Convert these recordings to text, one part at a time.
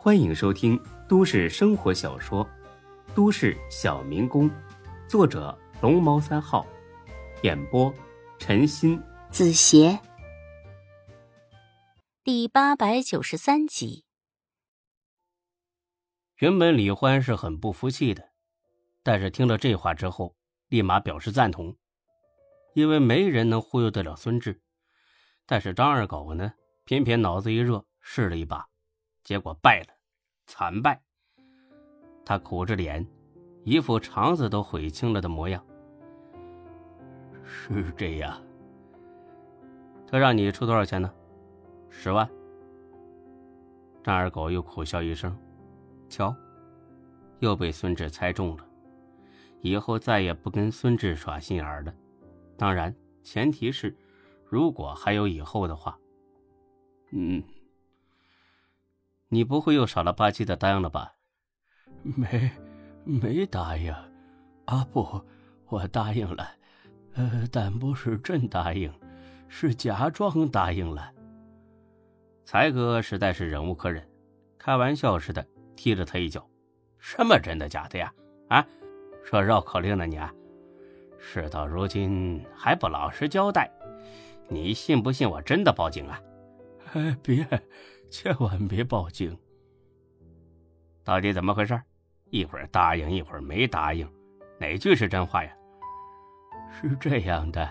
欢迎收听都市生活小说《都市小民工》，作者龙猫三号，演播陈鑫、子邪，第八百九十三集。原本李欢是很不服气的，但是听了这话之后，立马表示赞同，因为没人能忽悠得了孙志。但是张二狗呢，偏偏脑子一热，试了一把，结果败了，惨败。他苦着脸，一副肠子都悔青了的模样。是这样。他让你出多少钱呢？十万。张二狗又苦笑一声，瞧，又被孙志猜中了。以后再也不跟孙志耍心眼了。当然，前提是。如果还有以后的话，嗯，你不会又傻了吧唧的答应了吧？没，没答应。啊不，我答应了，呃，但不是真答应，是假装答应了。才哥实在是忍无可忍，开玩笑似的踢了他一脚：“什么真的假的呀？啊，说绕口令呢你？啊？事到如今还不老实交代？”你信不信我真的报警啊？哎，别，千万别报警！到底怎么回事？一会儿答应，一会儿没答应，哪句是真话呀？是这样的，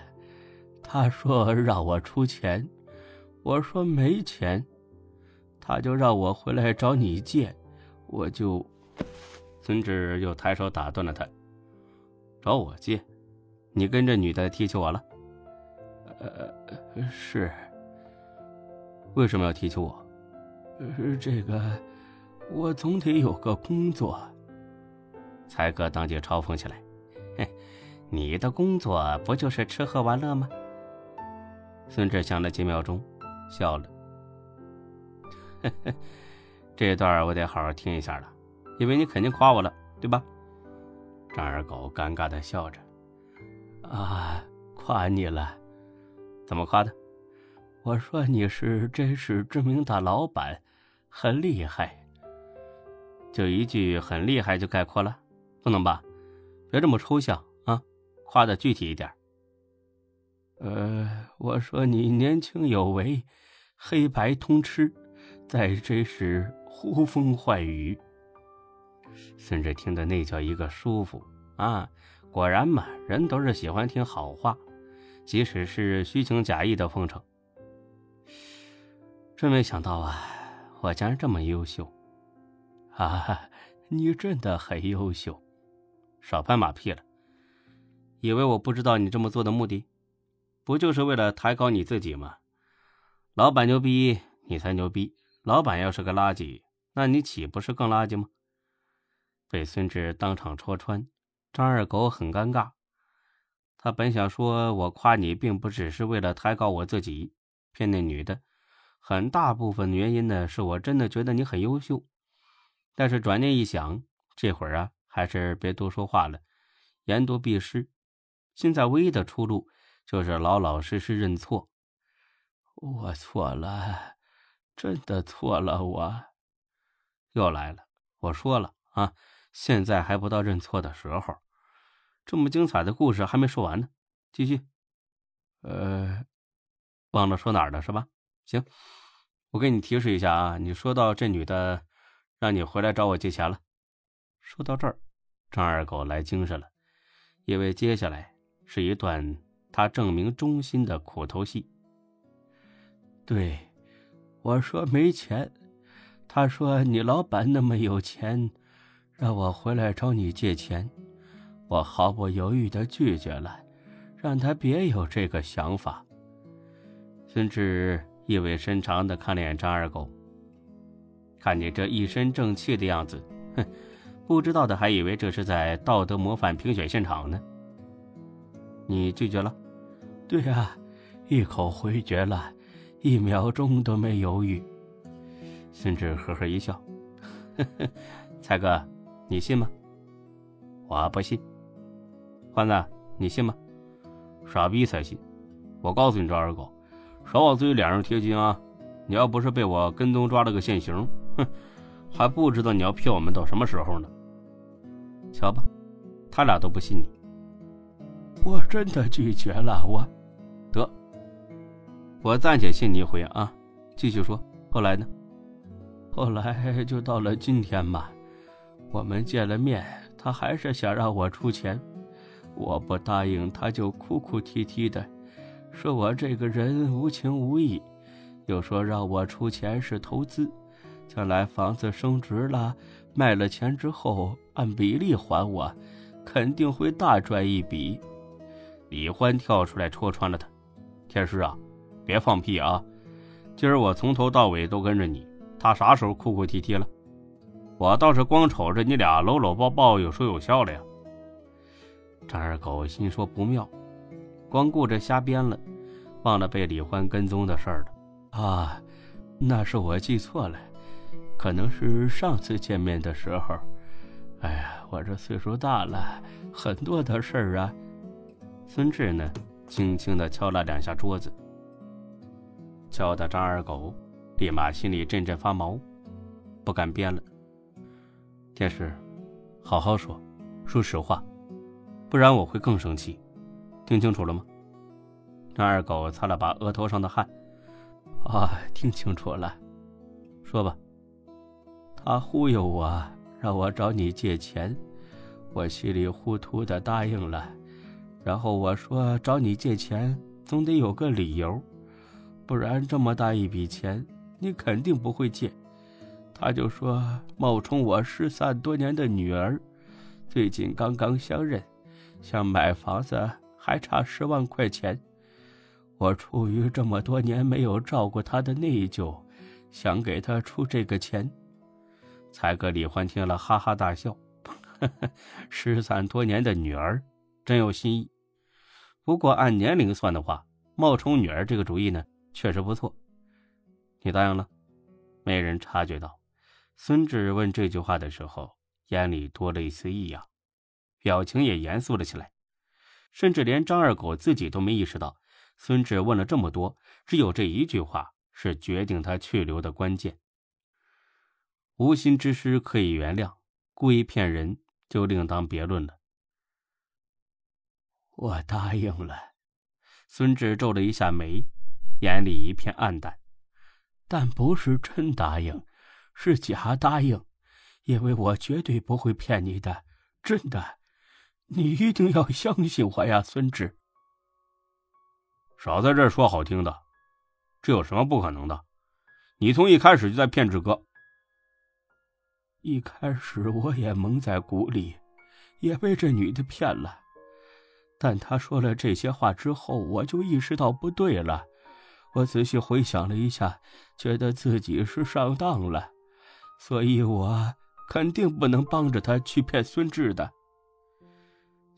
他说让我出钱，我说没钱，他就让我回来找你借，我就……孙志又抬手打断了他：“找我借？你跟这女的提起我了？”呃，是。为什么要提起我？呃，这个，我总得有个工作。才哥当即嘲讽起来：“嘿，你的工作不就是吃喝玩乐吗？”孙志想了几秒钟，笑了：“这段我得好好听一下了，因为你肯定夸我了，对吧？”张二狗尴尬的笑着：“啊，夸你了。”怎么夸的？我说你是真是知名大老板，很厉害。就一句“很厉害”就概括了，不能吧？别这么抽象啊，夸的具体一点。呃，我说你年轻有为，黑白通吃，再真是呼风唤雨。孙志听的那叫一个舒服啊！果然嘛，人都是喜欢听好话。即使是虚情假意的奉承，真没想到啊！我竟然这么优秀，啊！你真的很优秀，少拍马屁了！以为我不知道你这么做的目的，不就是为了抬高你自己吗？老板牛逼，你才牛逼！老板要是个垃圾，那你岂不是更垃圾吗？被孙志当场戳穿，张二狗很尴尬。他本想说：“我夸你，并不只是为了抬高我自己，骗那女的。很大部分原因呢，是我真的觉得你很优秀。但是转念一想，这会儿啊，还是别多说话了，言多必失。现在唯一的出路，就是老老实实认错。我错了，真的错了。我又来了。我说了啊，现在还不到认错的时候。”这么精彩的故事还没说完呢，继续。呃，忘了说哪儿了是吧？行，我给你提示一下啊，你说到这女的让你回来找我借钱了。说到这儿，张二狗来精神了，因为接下来是一段他证明忠心的苦头戏。对，我说没钱，他说你老板那么有钱，让我回来找你借钱。我毫不犹豫的拒绝了，让他别有这个想法。孙志意味深长的看了眼张二狗，看你这一身正气的样子，哼，不知道的还以为这是在道德模范评选现场呢。你拒绝了？对呀，一口回绝了，一秒钟都没犹豫。孙志呵呵一笑，呵呵，才哥，你信吗？我不信。欢子，你信吗？傻逼才信！我告诉你，张二狗，少往自己脸上贴金啊！你要不是被我跟踪抓了个现行，哼，还不知道你要骗我们到什么时候呢。瞧吧，他俩都不信你。我真的拒绝了，我得，我暂且信你一回啊。继续说，后来呢？后来就到了今天嘛，我们见了面，他还是想让我出钱，我不答应，他就哭哭啼啼的，说我这个人无情无义，又说让我出钱是投资，将来房子升值了，卖了钱之后按比例还我，肯定会大赚一笔。李欢跳出来戳穿了他：“天师啊，别放屁啊！今儿我从头到尾都跟着你，他啥时候哭哭啼啼了？我倒是光瞅着你俩搂搂抱抱，有说有笑了呀。”张二狗心说不妙，光顾着瞎编了，忘了被李欢跟踪的事儿了。啊，那是我记错了，可能是上次见面的时候。哎呀，我这岁数大了，很多的事儿啊。孙志呢，轻轻的敲了两下桌子，敲的张二狗立马心里阵阵发毛，不敢编了。天师，好好说，说实话，不然我会更生气。听清楚了吗？张二狗擦了把额头上的汗，啊，听清楚了。说吧。他忽悠我，让我找你借钱，我稀里糊涂的答应了。然后我说找你借钱总得有个理由，不然这么大一笔钱你肯定不会借。他就说冒充我失散多年的女儿，最近刚刚相认，想买房子还差十万块钱。我出于这么多年没有照顾他的内疚，想给他出这个钱。才哥李欢听了哈哈大笑，失散多年的女儿真有新意。不过按年龄算的话，冒充女儿这个主意呢，确实不错。你答应了？没人察觉到，孙志问这句话的时候，眼里多了一丝异样，表情也严肃了起来。甚至连张二狗自己都没意识到，孙志问了这么多，只有这一句话是决定他去留的关键。无心之失可以原谅，故意骗人就另当别论了。我答应了，孙志皱了一下眉，眼里一片暗淡，但不是真答应，是假答应，因为我绝对不会骗你的，真的，你一定要相信我呀，孙志。少在这说好听的，这有什么不可能的？你从一开始就在骗志哥。一开始我也蒙在鼓里，也被这女的骗了。但他说了这些话之后，我就意识到不对了。我仔细回想了一下，觉得自己是上当了，所以我肯定不能帮着他去骗孙志的。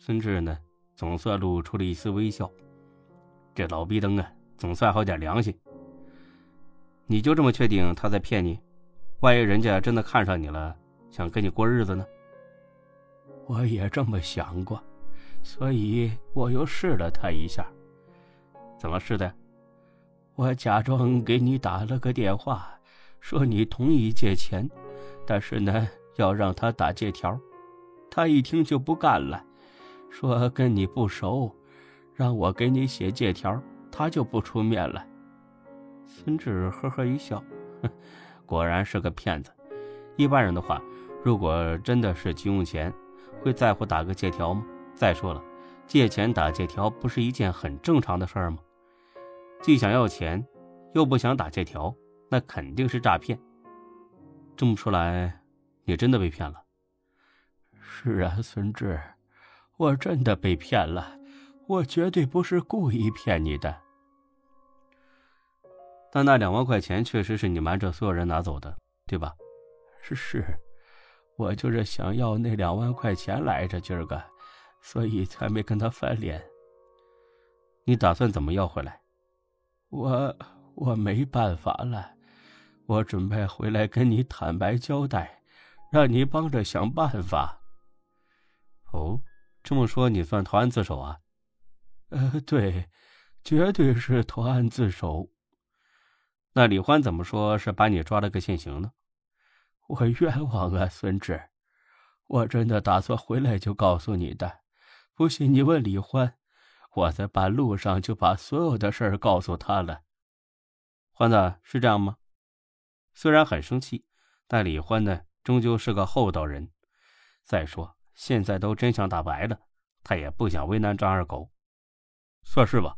孙志呢，总算露出了一丝微笑。这老逼灯啊，总算好点良心。你就这么确定他在骗你？万一人家真的看上你了，想跟你过日子呢？我也这么想过。所以我又试了他一下，怎么试的？我假装给你打了个电话，说你同意借钱，但是呢，要让他打借条。他一听就不干了，说跟你不熟，让我给你写借条，他就不出面了。孙志呵呵一笑，果然是个骗子。一般人的话，如果真的是急用钱，会在乎打个借条吗？再说了，借钱打借条不是一件很正常的事儿吗？既想要钱，又不想打借条，那肯定是诈骗。这么说来，你真的被骗了？是啊，孙志，我真的被骗了，我绝对不是故意骗你的。但那两万块钱确实是你瞒着所有人拿走的，对吧？是，我就是想要那两万块钱来着，今儿个。所以才没跟他翻脸。你打算怎么要回来？我我没办法了，我准备回来跟你坦白交代，让你帮着想办法。哦，这么说你算投案自首啊？呃，对，绝对是投案自首。那李欢怎么说是把你抓了个现行呢？我冤枉啊，孙志！我真的打算回来就告诉你的，不信你问李欢，我在半路上就把所有的事儿告诉他了。欢子是这样吗？虽然很生气，但李欢呢，终究是个厚道人。再说现在都真相大白了，他也不想为难张二狗，算是吧。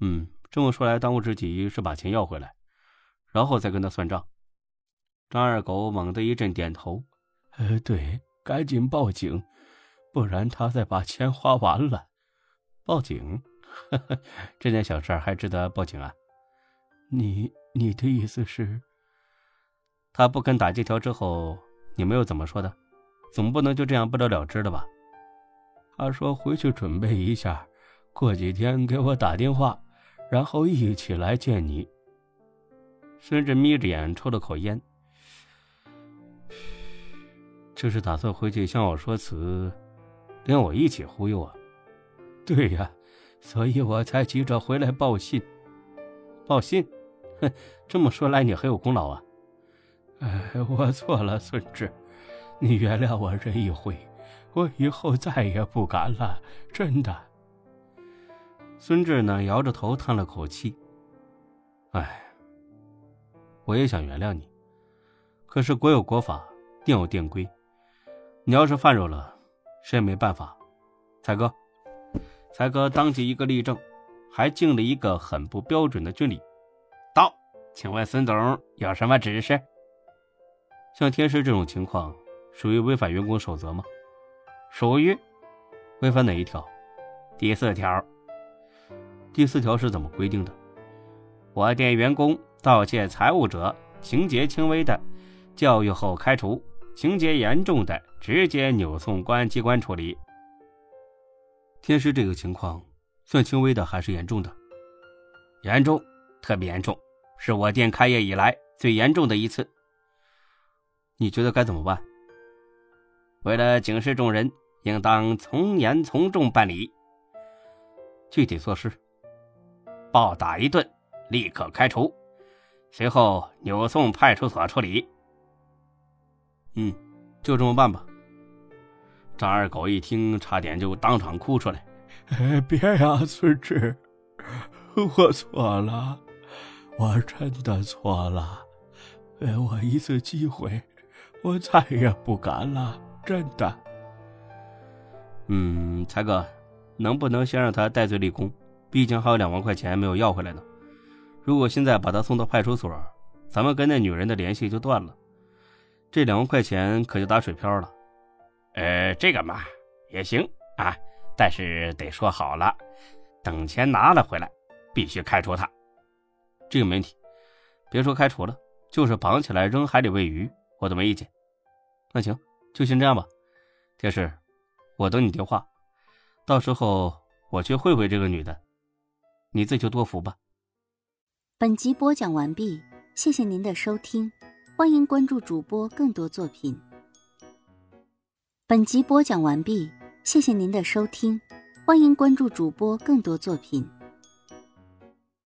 嗯，这么说来，当务之急是把钱要回来，然后再跟他算账。张二狗猛地一阵点头。呃，对，赶紧报警，不然他再把钱花完了。报警？呵呵这件小事还值得报警啊？你你的意思是，他不肯打借条之后，你们又怎么说的？总不能就这样不了了之的吧？他说回去准备一下，过几天给我打电话，然后一起来见你。孙志眯着眼抽了口烟。这是打算回去向我说辞，连我一起忽悠啊？对呀，所以我才急着回来报信。报信？哼，这么说来你很有功劳啊！哎，我错了，孙志，你原谅我这一回，我以后再也不敢了，真的。孙志呢，摇着头叹了口气。哎，我也想原谅你，可是国有国法，店有店规。你要是犯着了，谁也没办法。才哥，才哥当即一个立正，还敬了一个很不标准的军礼。到，请问孙总有什么指示？像天师这种情况，属于违反员工守则吗？属于。违反哪一条？第四条。第四条是怎么规定的？我店员工盗窃财物者，情节轻微的，教育后开除。情节严重的，直接扭送公安机关处理。天师这个情况，算轻微的还是严重的？严重，特别严重，是我店开业以来最严重的一次。你觉得该怎么办？为了警示众人，应当从严从重办理。具体措施：暴打一顿，立刻开除，随后扭送派出所处理。嗯，就这么办吧。张二狗一听，差点就当场哭出来。别呀，孙志，我错了，我真的错了，给我一次机会，我再也不敢了，真的。嗯，才哥，能不能先让他戴罪立功？毕竟还有两万块钱没有要回来呢。如果现在把他送到派出所，咱们跟那女人的联系就断了。这两万块钱可就打水漂了，呃，这个嘛也行啊，但是得说好了，等钱拿了回来，必须开除他。这个没问题，别说开除了，就是绑起来扔海里喂鱼，我都没意见。那行，就先这样吧。天使，我等你电话，到时候我去会会这个女的，你自求多福吧。本集播讲完毕，谢谢您的收听。欢迎关注主播更多作品。本集播讲完毕，谢谢您的收听。欢迎关注主播更多作品。